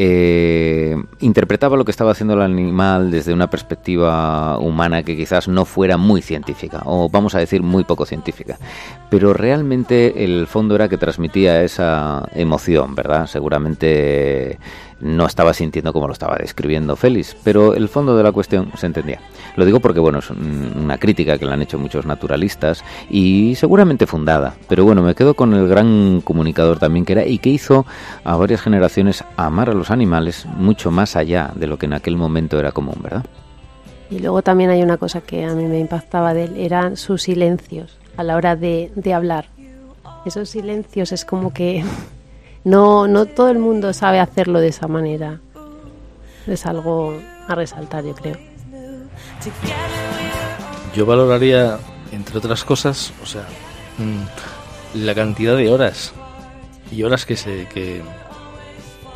eh, interpretaba lo que estaba haciendo el animal desde una perspectiva humana que quizás no fuera muy científica, o vamos a decir muy poco científica. Pero realmente el fondo era que transmitía esa emoción, ¿verdad? Seguramente no estaba sintiendo como lo estaba describiendo Félix, pero el fondo de la cuestión se entendía. Lo digo porque, bueno, es un- una crítica que le han hecho muchos naturalistas y seguramente fundada, pero bueno, me quedo con el gran comunicador también que era y que hizo a varias generaciones amar a los animales mucho más allá de lo que en aquel momento era común, ¿verdad? Y luego también hay una cosa que a mí me impactaba de él, eran sus silencios a la hora de, de hablar. Esos silencios es como que [LAUGHS] no, no todo el mundo sabe hacerlo de esa manera. Es algo a resaltar, yo creo. Yo valoraría, entre otras cosas, o sea, mm, la cantidad de horas y horas que se que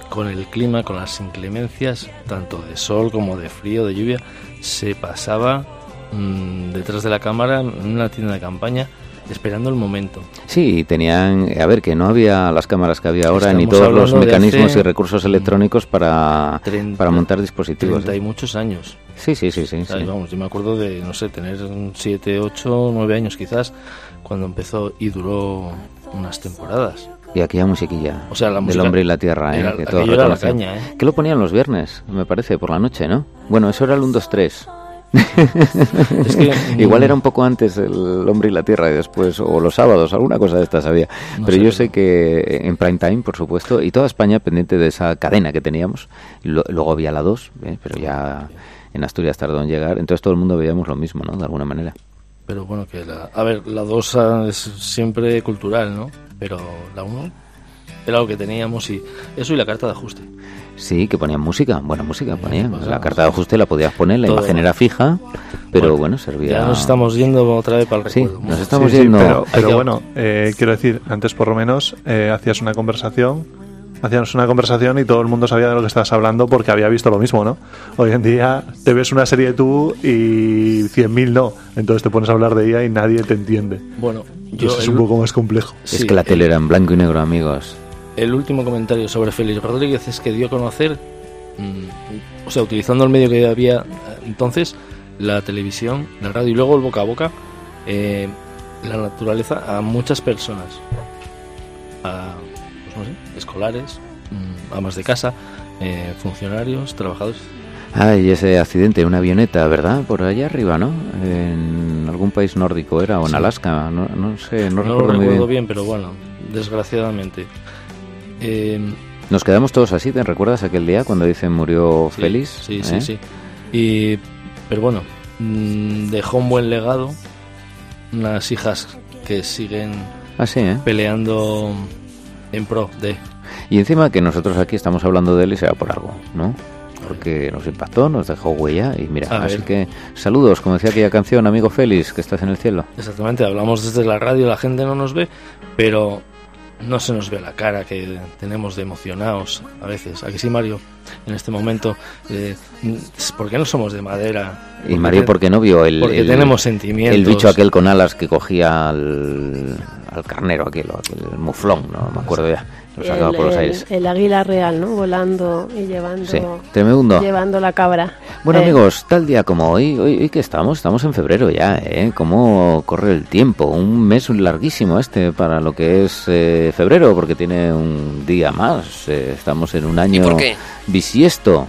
con el clima, con las inclemencias, tanto de sol como de frío, de lluvia, se pasaba mm, detrás de la cámara en una tienda de campaña esperando el momento. Sí, tenían, a ver, que no había las cámaras que había ahora, ni Estamos todos los mecanismos y recursos electrónicos para, Treinta- para montar dispositivos. Treinta y ¿eh? muchos años. Sí, sí, sí, sí. sí. Vamos, yo me acuerdo de, no sé, tener 7, 8, 9 años quizás, cuando empezó y duró unas temporadas. Y aquella musiquilla O sea, la del música hombre y la tierra, ¿eh? era- que todos la caña, ¿eh? Que lo ponían los viernes, me parece, por la noche, ¿no? Bueno, eso era el 1, 2, 3. [LAUGHS] Es que, Igual mm, era un poco antes el hombre y la tierra y después, o los sábados, alguna cosa de estas había. No Pero sé, yo sé que en prime time, por supuesto, y toda España pendiente de esa cadena que teníamos. Lo- luego había la 2, ¿eh? pero ya en Asturias tardó en llegar. Entonces todo el mundo veíamos lo mismo, ¿no? De alguna manera. Pero bueno, que la... A ver, la 2 es siempre cultural, ¿no? Pero la 1 era lo que teníamos y eso y la carta de ajuste. Sí, que ponían música, buena música ponían. pues, La carta de ajuste la podías poner, la Todo. imagen era fija, pero Bueno, bueno, servía. Ya nos estamos yendo otra vez para el Sí, recuerdo. nos estamos Sí, sí, yendo. pero, pero que- bueno, eh, quiero decir, antes por lo menos eh, hacías una conversación, hacíamos una conversación y todo el mundo sabía de lo que estabas hablando porque había visto lo mismo, ¿no? Hoy en día te ves una serie tú y 100.000 no, entonces te pones a hablar de ella y nadie te entiende. Bueno, yo Entonces es el, un poco más complejo. Es sí, que la el- tele era en blanco y negro, amigos. El último comentario sobre Félix Rodríguez es que dio a conocer, mm, o sea, utilizando el medio que había entonces, la televisión, la radio y luego el boca a boca, eh, la naturaleza a muchas personas, a, pues no sé, escolares, mm, amas de casa, eh, funcionarios, trabajadores. Ay, ese accidente, una avioneta, ¿verdad? Por allá arriba, ¿no? En algún país nórdico era, o en Sí. Alaska, no, no sé, no, No, lo recuerdo muy recuerdo bien. bien, pero bueno, desgraciadamente. Eh, Nos quedamos todos así, ¿te recuerdas aquel día cuando dicen murió Sí, Félix? Sí, ¿Eh? sí, sí. Y, pero bueno, mm, dejó un buen legado. Unas hijas que siguen Ah, sí, ¿eh? peleando en pro de. Y encima que nosotros aquí estamos hablando de él y sea por algo, ¿no? Porque nos impactó, nos dejó huella y mira, A así ver. que saludos, como decía aquella canción, amigo Félix, que estás en el cielo. Exactamente, hablamos desde la radio, la gente no nos ve, pero no se nos ve la cara que tenemos de emocionados a veces. Aquí sí, Mario, en este momento, eh, ¿por qué no somos de madera? Y Mario, ¿por qué no vio el, Porque el- tenemos sentimientos. el bicho aquel con alas que cogía al, al carnero aquel, aquel muflón, no me acuerdo ya, lo sacaba El, por los el- aires. el águila real, ¿no? Volando y llevando, Sí, tremendo. llevando la cabra. Bueno Eh, amigos, tal día como hoy, hoy, hoy que estamos, estamos en febrero ya, ¿eh? ¿Cómo corre el tiempo? Un mes larguísimo este para lo que es eh, febrero, porque tiene un día más. eh, estamos en un año por qué? bisiesto.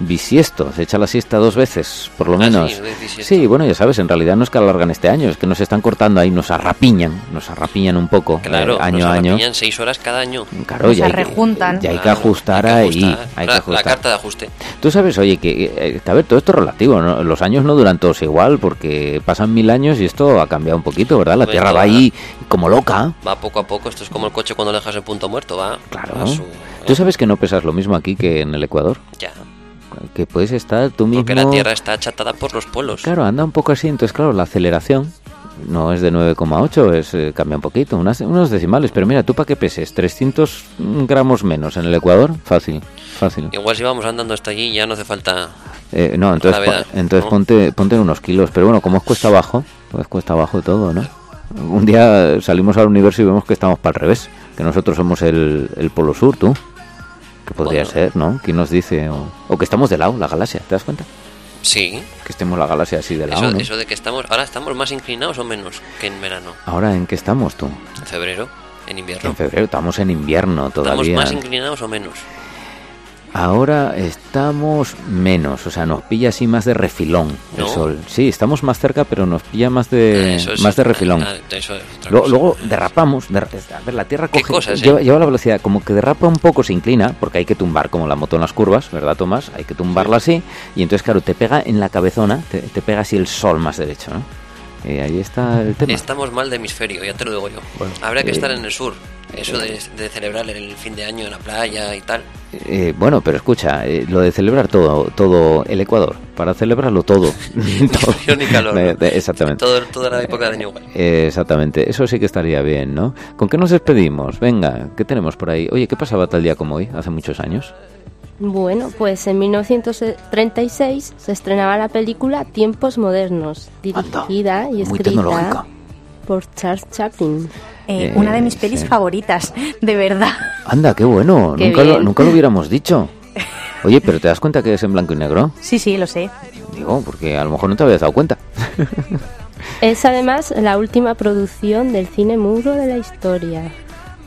Bisiesto, se echa la siesta dos veces, por lo Ah, menos. sí, bueno, ya sabes, en realidad no es que alargan este año, es que nos están cortando ahí, nos arrapiñan, nos arrapiñan un poco, Claro, eh, año nos a año. arrapiñan seis horas cada año. Claro, Nos ya hay, que, arrejuntan. ya hay que Claro, ajustar hay que ahí, ajustar. hay que la, carta de ajuste. Tú sabes, oye, que, eh, que, a ver, todo esto es relativo, ¿no? Los años no duran todos igual, porque pasan mil años y esto ha cambiado un poquito, ¿verdad? La Hombre, Tierra va ahí como loca. Va poco a poco. Esto es como el coche cuando dejas el punto muerto. Va Claro. a su- Tú sabes que no pesas lo mismo aquí que en el Ecuador, Ya. Que puedes estar tú mismo... Porque la Tierra está achatada por los polos. Claro, anda un poco así, entonces claro, la aceleración No es de 9,8, es eh, cambia un poquito, unas, unos decimales. Pero mira, tú para qué peses, 300 gramos menos en el Ecuador, fácil, fácil. Igual si vamos andando hasta allí ya no hace falta... Eh, no, entonces, Gravedad, entonces ¿no? ponte, ponte unos kilos. Pero bueno, como es cuesta abajo, pues cuesta abajo todo, ¿no? Un día salimos al universo y vemos que estamos para el revés, que nosotros somos el, el polo sur, tú. Que podría Bueno. ser, ¿no? ¿Quién nos dice? O, o que estamos de lado, la galaxia, ¿te das cuenta? Sí, Que estemos la galaxia así de lado, eso, ¿no? eso de que estamos... Ahora estamos más inclinados o menos que en verano. Ahora, ¿en qué estamos tú? En febrero, en invierno. En febrero, estamos en invierno ¿Estamos todavía. más inclinados o menos? Ahora estamos menos, o sea, nos pilla así más de refilón el sol. Sí, estamos más cerca, pero nos pilla más de, Eso es- más de refilón. ah, eso es otra Luego, derrapamos. derra- a ver, la Tierra ¿Qué coge, cosas, eh? lleva, lleva la velocidad, como que derrapa un poco, se inclina, porque hay que tumbar como la moto en las curvas, ¿verdad, Tomás? Hay que tumbarla así, y entonces, claro, te pega en la cabezona, te, te pega así el sol más derecho, ¿no? Y ahí está el tema. Estamos mal de hemisferio, ya te lo digo yo. Bueno, Habría que eh, estar en el sur. Eso de, de celebrar el fin de año en la playa y tal. Eh, bueno, pero escucha, eh, lo de celebrar todo, todo el Ecuador, para celebrarlo todo. [LAUGHS] [LAUGHS] todo. frío ni calor, ¿no? de- exactamente. Todo, toda la época de. Eh, exactamente, eso sí que estaría bien, ¿no? ¿Con qué nos despedimos? Venga, ¿qué tenemos por ahí? Oye, ¿qué pasaba tal día como hoy, hace muchos años? Bueno, pues en 1936 se estrenaba la película Tiempos Modernos, dirigida y escrita por Charles Chaplin. Eh, Eh, una de mis pelis sí. favoritas, de verdad. Anda, qué bueno, [LAUGHS] Qué nunca, lo, nunca lo hubiéramos dicho. [LAUGHS] Oye, pero ¿te das cuenta que es en blanco y negro? Sí, sí, lo sé. Digo, porque a lo mejor no te habías dado cuenta. [LAUGHS] Es además la última producción del cine mudo de la historia.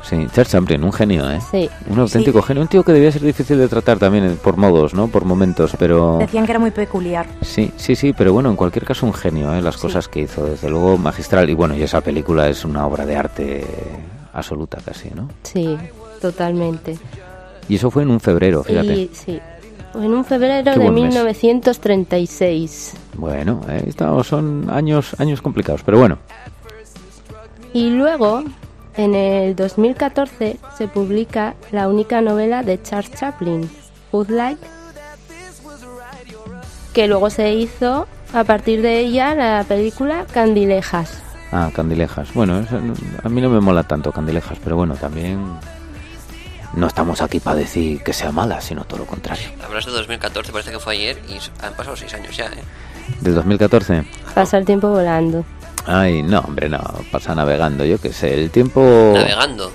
Sí, Charles Chaplin, un genio, ¿eh? Sí. Un auténtico genio, un tío que debía ser difícil de tratar también eh, por modos, ¿no? Por momentos, pero... Decían que era muy peculiar. Sí, sí, sí, pero bueno, en cualquier caso un genio, ¿eh? Las cosas que hizo, desde luego magistral. Y bueno, y esa película es una obra de arte absoluta casi, ¿no? Sí, totalmente. Y eso fue en un febrero, fíjate. Y sí, en un febrero Qué de buen mes. 1936. Bueno, eh, estamos- son años, años complicados, pero bueno. Y luego, en el 2014, se publica la única novela de Charles Chaplin, Footlight, que luego se hizo a partir de ella la película Candilejas. Ah, Candilejas. Bueno, eso a mí no me mola tanto Candilejas, pero bueno, también no estamos aquí para decir que sea mala, sino todo lo contrario. Hablas de 2014, parece que fue ayer y han pasado seis años ya, ¿eh? ¿Del 2014? Pasa el tiempo volando. Ay, no, hombre, no, pasa navegando, yo qué sé, el tiempo... Navegando.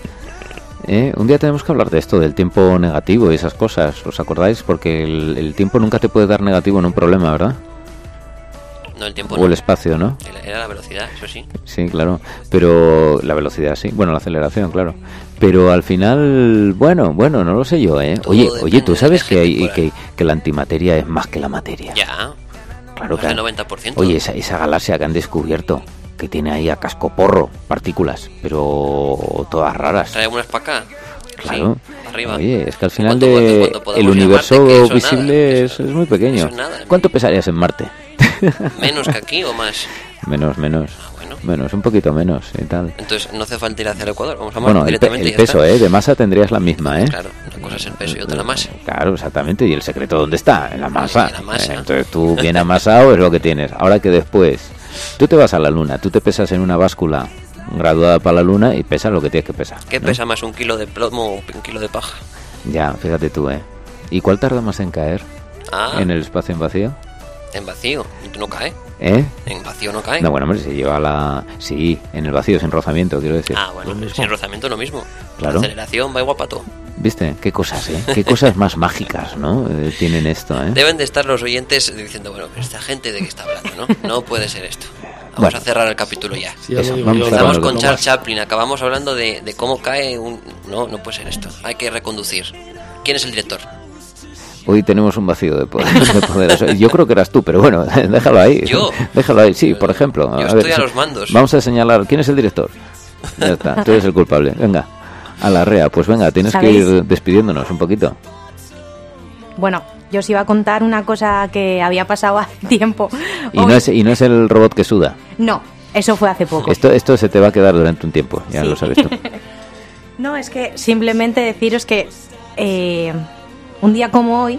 ¿Eh? Un día tenemos que hablar de esto, del tiempo negativo y esas cosas, ¿os acordáis? Porque el, el tiempo nunca te puede dar negativo en un problema, ¿verdad? No, el tiempo O no. el espacio, ¿no? Era- la velocidad, eso sí. Sí, claro. Pero la velocidad, sí. Bueno, la aceleración, claro. Pero al final, bueno, bueno, no lo sé yo, ¿eh? Todo Oye, oye, ¿tú sabes que, hay, que, que la antimateria es más que la materia? Ya. Claro, Más del claro. 90%. Oye, esa, esa galaxia que han descubierto, que tiene ahí a cascoporro partículas, pero todas raras. Trae unas para acá. Claro. Sí, arriba. Oye, es que al final ¿Cuánto- cuánto- de el universo Marte? Visible nada, es, eso- es muy pequeño. eso es nada. ¿Cuánto pesarías en Marte? [LAUGHS] Menos que aquí o más. menos, menos. Ah, bueno. Menos, un poquito menos y tal. Entonces no hace falta ir hacia el Ecuador. Vamos a Marte Bueno, el, pe- directamente el ya peso. ¿eh? De masa tendrías la misma, ¿eh? Claro, una cosa es el peso y otra la masa. Claro, exactamente. ¿Y el secreto dónde está? En la masa. en la masa. Eh, Entonces tú bien amasado es lo que tienes. Ahora que después tú te vas a la luna, tú te pesas en una báscula graduada para la luna y pesas lo que tienes que pesar. ¿Qué ¿no? pesa más, un kilo de plomo o un kilo de paja? Ya, fíjate tú, ¿eh? ¿Y cuál tarda más en caer? Ah, ¿En el espacio en vacío? En vacío. No cae. ¿Eh? En vacío no cae. No, bueno, hombre, se lleva la... Sí, en el vacío, sin rozamiento, quiero decir. Ah, bueno, sin rozamiento lo mismo. Claro. La aceleración va igual para todo. ¿Viste? Qué cosas, ¿eh? Qué cosas más mágicas, ¿no? Eh, tienen esto, ¿eh? Deben de estar los oyentes diciendo, bueno, pero esta gente de qué está hablando, ¿no? No puede ser esto. Vamos Bueno. a cerrar el capítulo ya. Sí, ya Eso, vamos Estamos con Charles Chaplin, acabamos hablando de, de cómo cae un... No, no puede ser esto. Hay que reconducir. ¿Quién es el director? Hoy tenemos un vacío de poder. [LAUGHS] de poder. Eso- Yo creo que eras tú, pero bueno, [LAUGHS] déjalo ahí. ¿Yo? Déjalo ahí, sí, por ejemplo. Yo A estoy ver, a los mandos. Vamos a señalar quién es el director. Ya está, tú eres el culpable. Venga, a la rea. Pues venga, tienes que ir despidiéndonos un poquito. Bueno, yo os iba a contar una cosa que había pasado [LAUGHS] hace tiempo. Y Hoy- no, es, y no es el robot que suda. No, eso fue hace poco. Esto, esto se te va a quedar durante un tiempo, ya Sí. lo sabes tú. No, es que simplemente deciros que eh, un día como hoy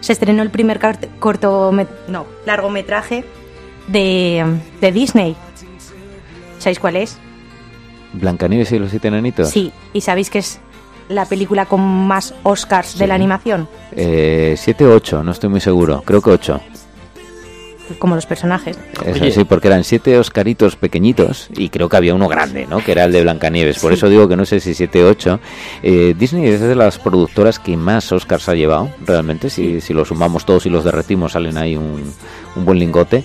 se estrenó el primer corto, no, largometraje de, de Disney. ¿Sabéis cuál es? Blancanieves y los siete enanitos. Sí. ¿Y sabéis que es la película con más Oscars de la animación? Eh, siete o ocho, no estoy muy seguro. Creo que ocho. Como los personajes. Eso Oye. sí, porque eran siete Oscaritos pequeñitos y creo que había uno grande, ¿no? Que era el de Blancanieves. Por eso digo que no sé si siete o ocho. Eh, Disney es de las productoras que más Oscars ha llevado, realmente. Si, si lo sumamos todos y los derretimos, salen ahí un, un buen lingote.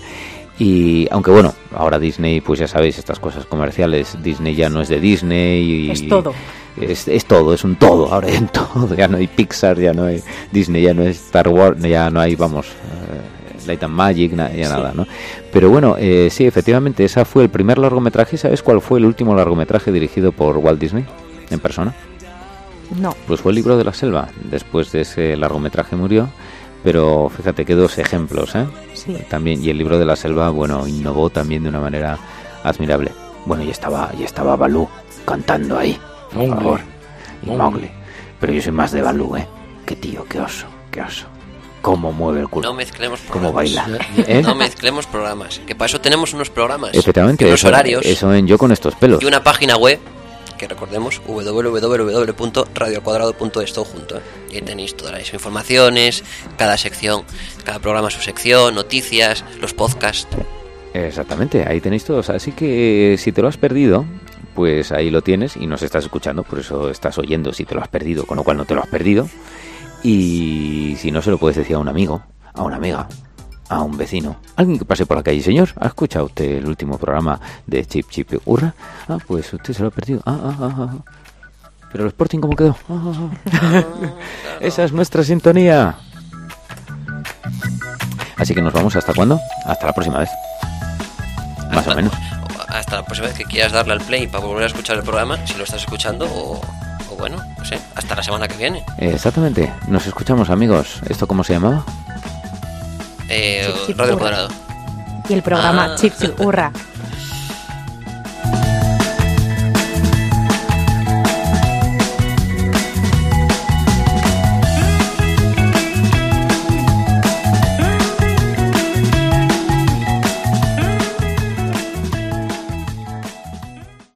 Y aunque bueno, ahora Disney, pues ya sabéis, estas cosas comerciales, Disney ya no es de Disney. Y, Es todo. Es, es todo, es un todo, ahora en [LAUGHS] todo. Ya no hay Pixar, ya no hay Disney, ya no hay Star Wars, ya no hay, vamos, eh, Light and Magic, na- ya nada, ¿no? Pero bueno, eh, sí, efectivamente, esa fue el primer largometraje. ¿Sabes cuál fue el último largometraje dirigido por Walt Disney en persona? No. Pues fue el libro de la selva. Después de ese largometraje murió. Pero fíjate que dos ejemplos, ¿eh? Sí. También, y el libro de la selva, bueno, innovó también de una manera admirable. Bueno, y estaba, y estaba Balú cantando ahí, por Mowgli. favor. Y Mowgli. Mowgli. Pero yo soy más de Balú, ¿eh? Qué tío, qué oso, qué oso. Cómo mueve el culo. No mezclemos Cómo programas. baila. ¿Eh? No mezclemos programas. Que para eso tenemos unos programas. Efectivamente, unos eso, horarios. eso en yo con estos pelos. Y una página web que recordemos www.radioalcuadrado.es todo junto ¿eh? y ahí tenéis todas las informaciones cada sección cada programa su sección noticias los podcasts Exactamente, ahí tenéis todos. Así que si te lo has perdido, pues ahí lo tienes y nos estás escuchando, por eso estás oyendo si te lo has perdido, con lo cual no te lo has perdido. Y si no, se lo puedes decir a un amigo, a una amiga, a un vecino, alguien que pase por la calle. Señor, ¿ha escuchado usted el último programa de Chip Chip Urra? Ah, pues usted se lo ha perdido. Ah, ah, ah, ah. Pero el Sporting, ¿cómo quedó? Ah, ah, ah. [LAUGHS] Esa es nuestra sintonía. Así que nos vamos hasta cuándo? Hasta la próxima vez. Más o menos. hasta la próxima vez que quieras darle al play para volver a escuchar el programa si lo estás escuchando o bueno no sé hasta la semana que viene Exactamente. Nos escuchamos, amigos. ¿Esto cómo se llamaba? eh, Chip, chip, Radio cuadrado Y el programa Ah. Chip Chip Hurra. [LAUGHS]